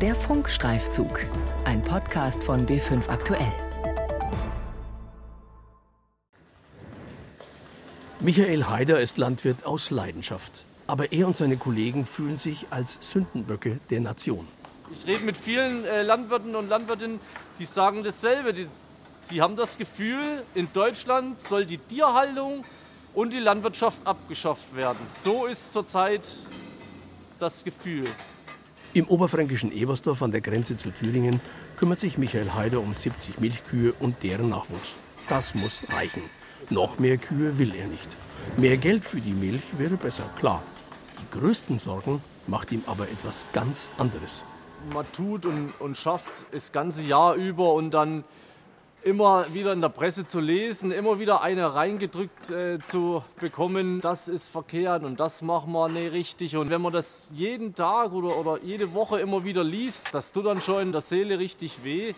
Der Funkstreifzug, ein Podcast von B5 Aktuell. Michael Haider ist Landwirt aus Leidenschaft. Aber er und seine Kollegen fühlen sich als Sündenböcke der Nation. Ich rede mit vielen äh, Landwirten und Landwirtinnen, die sagen dasselbe. Die, sie haben das Gefühl, in Deutschland soll die Tierhaltung und die Landwirtschaft abgeschafft werden. So ist zurzeit das Gefühl. Im oberfränkischen Ebersdorf an der Grenze zu Thüringen kümmert sich Michael Haider um 70 Milchkühe und deren Nachwuchs. Das muss reichen. Noch mehr Kühe will er nicht. Mehr Geld für die Milch wäre besser, klar. Die größten Sorgen macht ihm aber etwas ganz anderes. Man tut und, und schafft das ganze Jahr über und dann immer wieder in der Presse zu lesen, immer wieder eine reingedrückt äh, zu bekommen, das ist verkehrt und das machen wir nicht richtig. Und wenn man das jeden Tag oder, oder jede Woche immer wieder liest, das tut dann schon in der Seele richtig weh.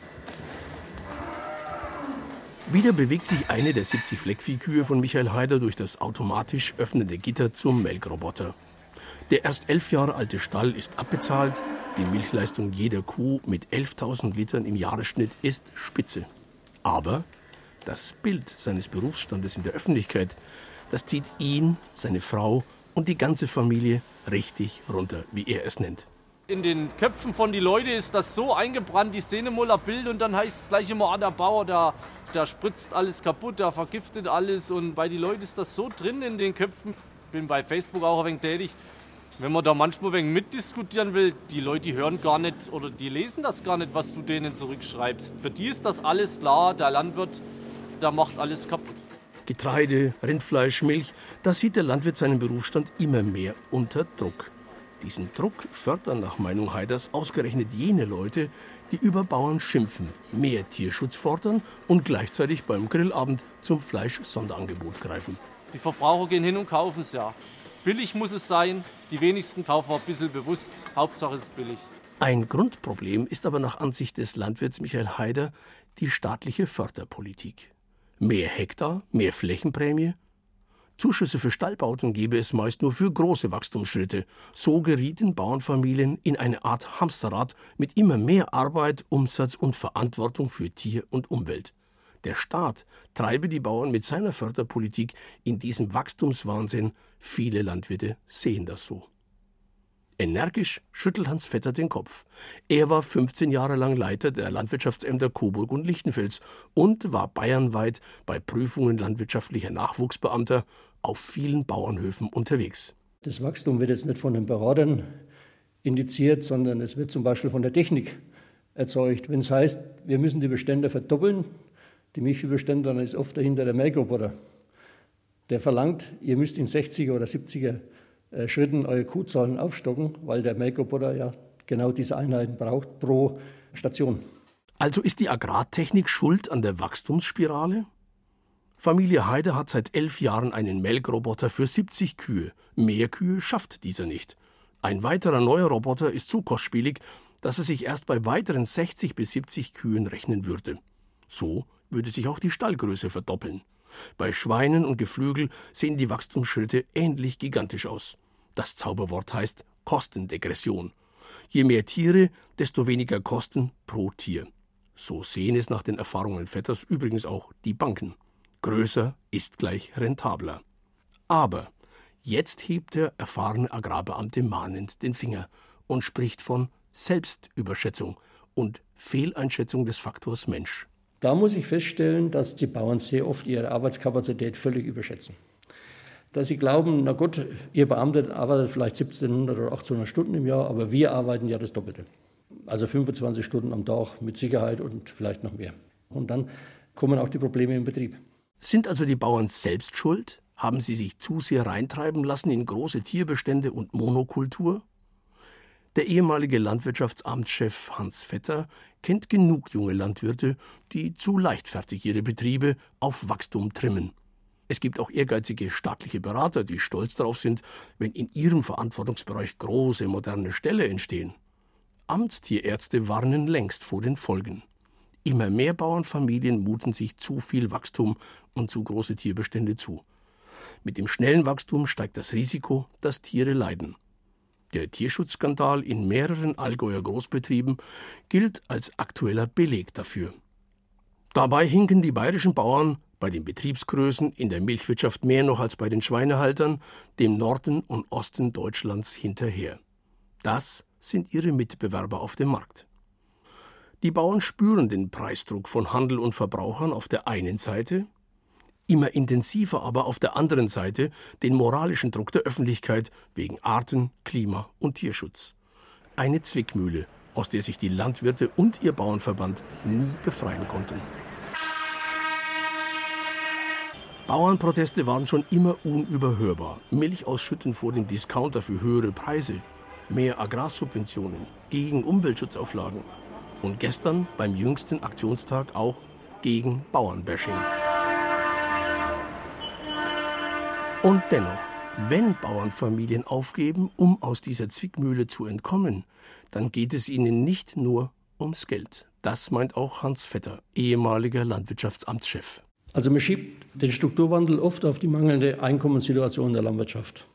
Wieder bewegt sich eine der 70 Fleckviehkühe von Michael Haider durch das automatisch öffnende Gitter zum Melkroboter. Der erst elf Jahre alte Stall ist abbezahlt. Die Milchleistung jeder Kuh mit 11.000 Litern im Jahresschnitt ist spitze. Aber das Bild seines Berufsstandes in der Öffentlichkeit, das zieht ihn, seine Frau und die ganze Familie richtig runter, wie er es nennt. In den Köpfen von den Leuten ist das so eingebrannt, die Szenemuller Bild und dann heißt es gleich immer, ah, der Bauer, der, der spritzt alles kaputt, der vergiftet alles und bei den Leuten ist das so drin in den Köpfen. Ich bin bei Facebook auch ein wenig tätig. Wenn man da manchmal wenig mitdiskutieren will, die Leute hören gar nicht oder die lesen das gar nicht, was du denen zurückschreibst. Für die ist das alles klar, der Landwirt, der macht alles kaputt. Getreide, Rindfleisch, Milch, da sieht der Landwirt seinen Berufsstand immer mehr unter Druck. Diesen Druck fördern nach Meinung Haiders ausgerechnet jene Leute, die über Bauern schimpfen, mehr Tierschutz fordern und gleichzeitig beim Grillabend zum Fleisch-Sonderangebot greifen. Die Verbraucher gehen hin und kaufen es ja. Billig muss es sein. Die wenigsten kaufen ein bisschen bewusst. Hauptsache es ist billig. Ein Grundproblem ist aber nach Ansicht des Landwirts Michael Haider die staatliche Förderpolitik. Mehr Hektar, mehr Flächenprämie. Zuschüsse für Stallbauten gebe es meist nur für große Wachstumsschritte. So gerieten Bauernfamilien in eine Art Hamsterrad mit immer mehr Arbeit, Umsatz und Verantwortung für Tier und Umwelt. Der Staat treibe die Bauern mit seiner Förderpolitik in diesem Wachstumswahnsinn. Viele Landwirte sehen das so. Energisch schüttelt Hans Vetter den Kopf. Er war 15 Jahre lang Leiter der Landwirtschaftsämter Coburg und Lichtenfels und war bayernweit bei Prüfungen landwirtschaftlicher Nachwuchsbeamter auf vielen Bauernhöfen unterwegs. Das Wachstum wird jetzt nicht von den Beratern indiziert, sondern es wird zum Beispiel von der Technik erzeugt. Wenn es heißt, wir müssen die Bestände verdoppeln, die Milchviehbestände, dann ist oft dahinter der Melkroboter. Der verlangt, ihr müsst in 60er oder 70er äh, Schritten eure Kuhzahlen aufstocken, weil der Melkroboter ja genau diese Einheiten braucht pro Station. Also ist die Agrartechnik schuld an der Wachstumsspirale? Familie Heide hat seit elf Jahren einen Melkroboter für 70 Kühe. Mehr Kühe schafft dieser nicht. Ein weiterer neuer Roboter ist so kostspielig, dass er sich erst bei weiteren 60 bis 70 Kühen rechnen würde. So würde sich auch die Stallgröße verdoppeln. Bei Schweinen und Geflügel sehen die Wachstumsschritte ähnlich gigantisch aus. Das Zauberwort heißt Kostendegression. Je mehr Tiere, desto weniger Kosten pro Tier. So sehen es nach den Erfahrungen Vetters übrigens auch die Banken. Größer ist gleich rentabler. Aber jetzt hebt der erfahrene Agrarbeamte mahnend den Finger und spricht von Selbstüberschätzung und Fehleinschätzung des Faktors Mensch. Da muss ich feststellen, dass die Bauern sehr oft ihre Arbeitskapazität völlig überschätzen. Dass sie glauben, na gut, ihr Beamter arbeitet vielleicht 1700 oder 1800 Stunden im Jahr, aber wir arbeiten ja das Doppelte. Also 25 Stunden am Tag mit Sicherheit und vielleicht noch mehr. Und dann kommen auch die Probleme im Betrieb. Sind also die Bauern selbst schuld? Haben sie sich zu sehr reintreiben lassen in große Tierbestände und Monokultur? Der ehemalige Landwirtschaftsamtschef Hans Vetter kennt genug junge Landwirte, die zu leichtfertig ihre Betriebe auf Wachstum trimmen. Es gibt auch ehrgeizige staatliche Berater, die stolz darauf sind, wenn in ihrem Verantwortungsbereich große moderne Ställe entstehen. Amtstierärzte warnen längst vor den Folgen. Immer mehr Bauernfamilien muten sich zu viel Wachstum und zu große Tierbestände zu. Mit dem schnellen Wachstum steigt das Risiko, dass Tiere leiden. Der Tierschutzskandal in mehreren Allgäuer Großbetrieben gilt als aktueller Beleg dafür. Dabei hinken die bayerischen Bauern bei den Betriebsgrößen in der Milchwirtschaft mehr noch als bei den Schweinehaltern dem Norden und Osten Deutschlands hinterher. Das sind ihre Mitbewerber auf dem Markt. Die Bauern spüren den Preisdruck von Handel und Verbrauchern auf der einen Seite, immer intensiver aber auf der anderen Seite den moralischen Druck der Öffentlichkeit wegen Arten, Klima und Tierschutz. Eine Zwickmühle, aus der sich die Landwirte und ihr Bauernverband nie befreien konnten. Bauernproteste waren schon immer unüberhörbar. Milch ausschütten vor dem Discounter für höhere Preise, mehr Agrarsubventionen, gegen Umweltschutzauflagen und gestern beim jüngsten Aktionstag auch gegen Bauernbashing. Und dennoch, wenn Bauernfamilien aufgeben, um aus dieser Zwickmühle zu entkommen, dann geht es ihnen nicht nur ums Geld. Das meint auch Hans Vetter, ehemaliger Landwirtschaftsamtschef. Also man schiebt den Strukturwandel oft auf die mangelnde Einkommenssituation der Landwirtschaft.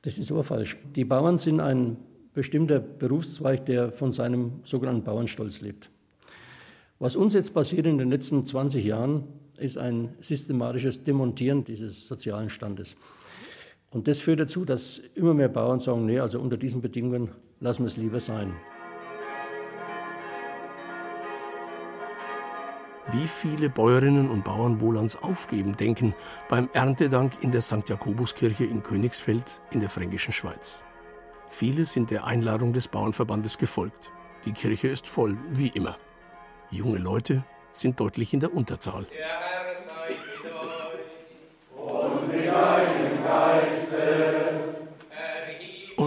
Das ist aber falsch. Die Bauern sind ein bestimmter Berufszweig, der von seinem sogenannten Bauernstolz lebt. Was uns jetzt passiert in den letzten 20 Jahren, ist ein systematisches Demontieren dieses sozialen Standes. Und das führt dazu, dass immer mehr Bauern sagen, nee, also unter diesen Bedingungen lassen wir es lieber sein. Wie viele Bäuerinnen und Bauern wohl ans Aufgeben denken beim Erntedank in der St. Jakobuskirche in Königsfeld in der fränkischen Schweiz. Viele sind der Einladung des Bauernverbandes gefolgt. Die Kirche ist voll, wie immer. Junge Leute sind deutlich in der Unterzahl. Der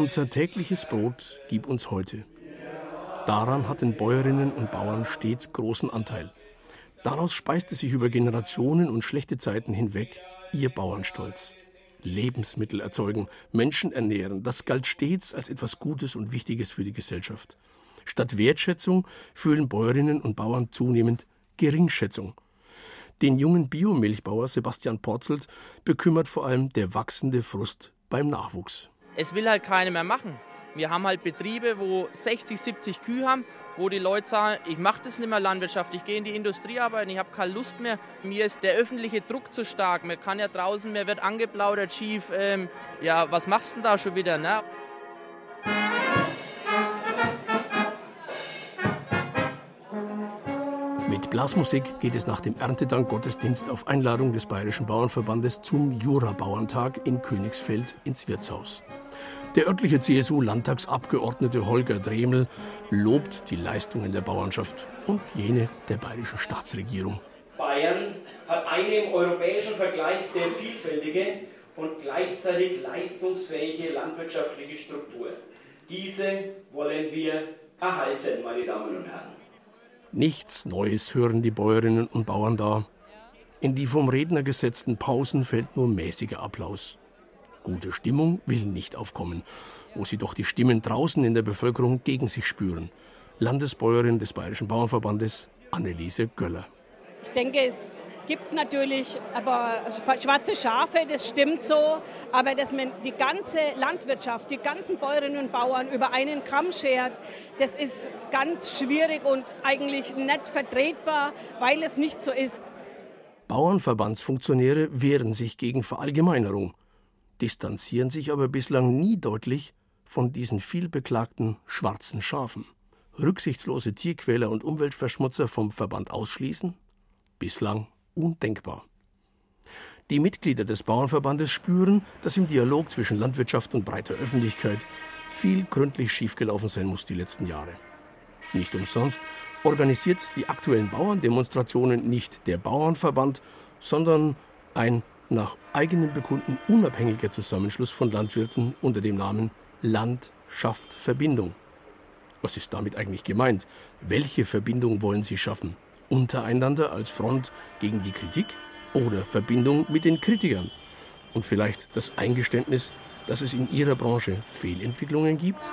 Unser tägliches Brot gib uns heute. Daran hatten Bäuerinnen und Bauern stets großen Anteil. Daraus speiste sich über Generationen und schlechte Zeiten hinweg ihr Bauernstolz. Lebensmittel erzeugen, Menschen ernähren, das galt stets als etwas Gutes und Wichtiges für die Gesellschaft. Statt Wertschätzung fühlen Bäuerinnen und Bauern zunehmend Geringschätzung. Den jungen Biomilchbauer Sebastian Porzelt bekümmert vor allem der wachsende Frust beim Nachwuchs. Es will halt keiner mehr machen. Wir haben halt Betriebe, wo 60, 70 Kühe haben wo die Leute sagen, ich mache das nicht mehr Landwirtschaft, ich gehe in die Industrie arbeiten, ich habe keine Lust mehr. Mir ist der öffentliche Druck zu stark. Man kann ja draußen, mir wird angeplaudert, schief. Ähm, ja, was machst du denn da schon wieder? Ne? Blasmusik geht es nach dem Erntedank-Gottesdienst auf Einladung des Bayerischen Bauernverbandes zum Jura-Bauerntag in Königsfeld ins Wirtshaus. Der örtliche CSU-Landtagsabgeordnete Holger Dremel lobt die Leistungen der Bauernschaft und jene der bayerischen Staatsregierung. Bayern hat eine im europäischen Vergleich sehr vielfältige und gleichzeitig leistungsfähige landwirtschaftliche Struktur. Diese wollen wir erhalten, meine Damen und Herren. Nichts Neues hören die Bäuerinnen und Bauern da. In die vom Redner gesetzten Pausen fällt nur mäßiger Applaus. Gute Stimmung will nicht aufkommen, wo sie doch die Stimmen draußen in der Bevölkerung gegen sich spüren. Landesbäuerin des Bayerischen Bauernverbandes Anneliese Göller. Ich denke, es gibt natürlich aber schwarze Schafe, das stimmt so, aber dass man die ganze Landwirtschaft, die ganzen Bäuerinnen und Bauern über einen Kamm schert, das ist ganz schwierig und eigentlich nicht vertretbar, weil es nicht so ist. Bauernverbandsfunktionäre wehren sich gegen Verallgemeinerung distanzieren sich aber bislang nie deutlich von diesen vielbeklagten schwarzen Schafen. Rücksichtslose Tierquäler und Umweltverschmutzer vom Verband ausschließen? Bislang undenkbar. Die Mitglieder des Bauernverbandes spüren, dass im Dialog zwischen Landwirtschaft und breiter Öffentlichkeit viel gründlich schiefgelaufen sein muss die letzten Jahre. Nicht umsonst organisiert die aktuellen Bauerndemonstrationen nicht der Bauernverband, sondern ein nach eigenem Bekunden unabhängiger Zusammenschluss von Landwirten unter dem Namen Land schafft Verbindung. Was ist damit eigentlich gemeint? Welche Verbindung wollen Sie schaffen? Untereinander als Front gegen die Kritik oder Verbindung mit den Kritikern? Und vielleicht das Eingeständnis, dass es in Ihrer Branche Fehlentwicklungen gibt?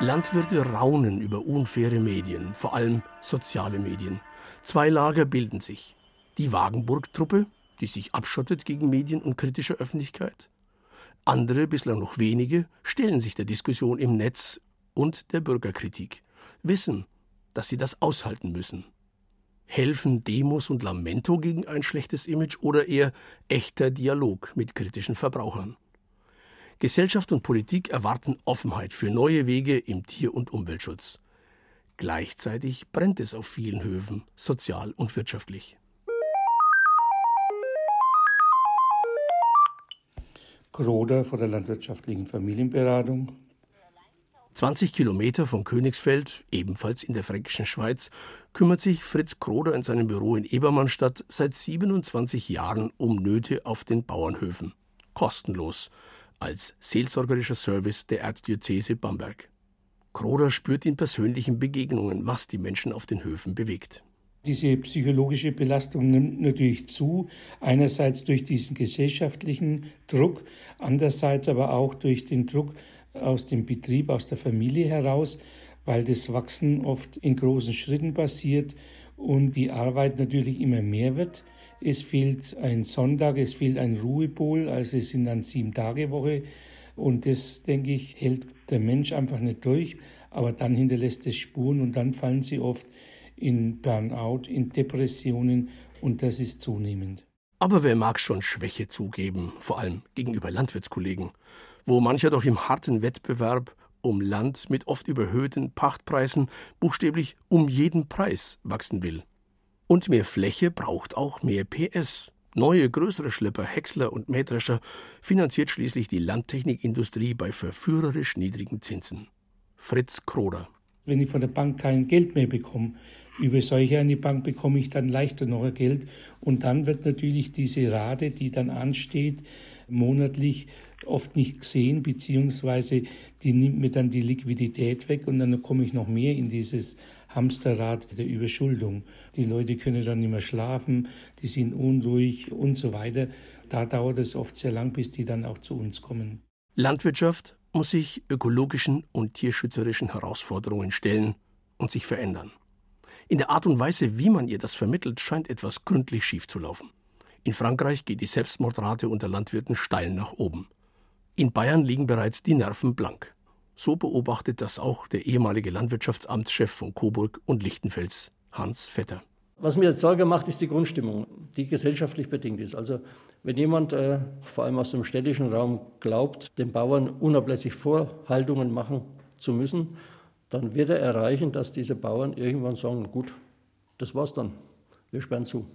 Landwirte raunen über unfaire Medien, vor allem soziale Medien. Zwei Lager bilden sich. Die Wagenburg-Truppe die sich abschottet gegen Medien und kritische Öffentlichkeit? Andere, bislang noch wenige, stellen sich der Diskussion im Netz und der Bürgerkritik, wissen, dass sie das aushalten müssen. Helfen Demos und Lamento gegen ein schlechtes Image oder eher echter Dialog mit kritischen Verbrauchern? Gesellschaft und Politik erwarten Offenheit für neue Wege im Tier- und Umweltschutz. Gleichzeitig brennt es auf vielen Höfen, sozial und wirtschaftlich. Groder vor der landwirtschaftlichen Familienberatung. 20 Kilometer von Königsfeld, ebenfalls in der fränkischen Schweiz, kümmert sich Fritz Kroder in seinem Büro in Ebermannstadt seit 27 Jahren um Nöte auf den Bauernhöfen. Kostenlos, als seelsorgerischer Service der Erzdiözese Bamberg. Kroder spürt in persönlichen Begegnungen, was die Menschen auf den Höfen bewegt. Diese psychologische Belastung nimmt natürlich zu, einerseits durch diesen gesellschaftlichen Druck, andererseits aber auch durch den Druck aus dem Betrieb, aus der Familie heraus, weil das Wachsen oft in großen Schritten passiert und die Arbeit natürlich immer mehr wird. Es fehlt ein Sonntag, es fehlt ein Ruhepol, also es sind dann sieben Tage Woche und das, denke ich, hält der Mensch einfach nicht durch, aber dann hinterlässt es Spuren und dann fallen sie oft in Burnout, in Depressionen und das ist zunehmend. Aber wer mag schon Schwäche zugeben, vor allem gegenüber Landwirtskollegen, wo mancher doch im harten Wettbewerb um Land mit oft überhöhten Pachtpreisen buchstäblich um jeden Preis wachsen will. Und mehr Fläche braucht auch mehr PS. Neue, größere Schlepper, Häcksler und Mähdrescher finanziert schließlich die Landtechnikindustrie bei verführerisch niedrigen Zinsen. Fritz Kroder. Wenn ich von der Bank kein Geld mehr bekomme, über solche eine Bank bekomme ich dann leichter noch Geld. Und dann wird natürlich diese Rate, die dann ansteht, monatlich oft nicht gesehen, beziehungsweise die nimmt mir dann die Liquidität weg und dann komme ich noch mehr in dieses Hamsterrad der Überschuldung. Die Leute können dann nicht mehr schlafen, die sind unruhig und so weiter. Da dauert es oft sehr lang, bis die dann auch zu uns kommen. Landwirtschaft muss sich ökologischen und tierschützerischen Herausforderungen stellen und sich verändern. In der Art und Weise, wie man ihr das vermittelt, scheint etwas gründlich schief zu laufen. In Frankreich geht die Selbstmordrate unter Landwirten steil nach oben. In Bayern liegen bereits die Nerven blank. So beobachtet das auch der ehemalige Landwirtschaftsamtschef von Coburg und Lichtenfels, Hans Vetter. Was mir jetzt Sorge macht, ist die Grundstimmung, die gesellschaftlich bedingt ist. Also wenn jemand, äh, vor allem aus dem städtischen Raum, glaubt, den Bauern unablässig Vorhaltungen machen zu müssen, dann wird er erreichen, dass diese Bauern irgendwann sagen, gut, das war's dann, wir sperren zu.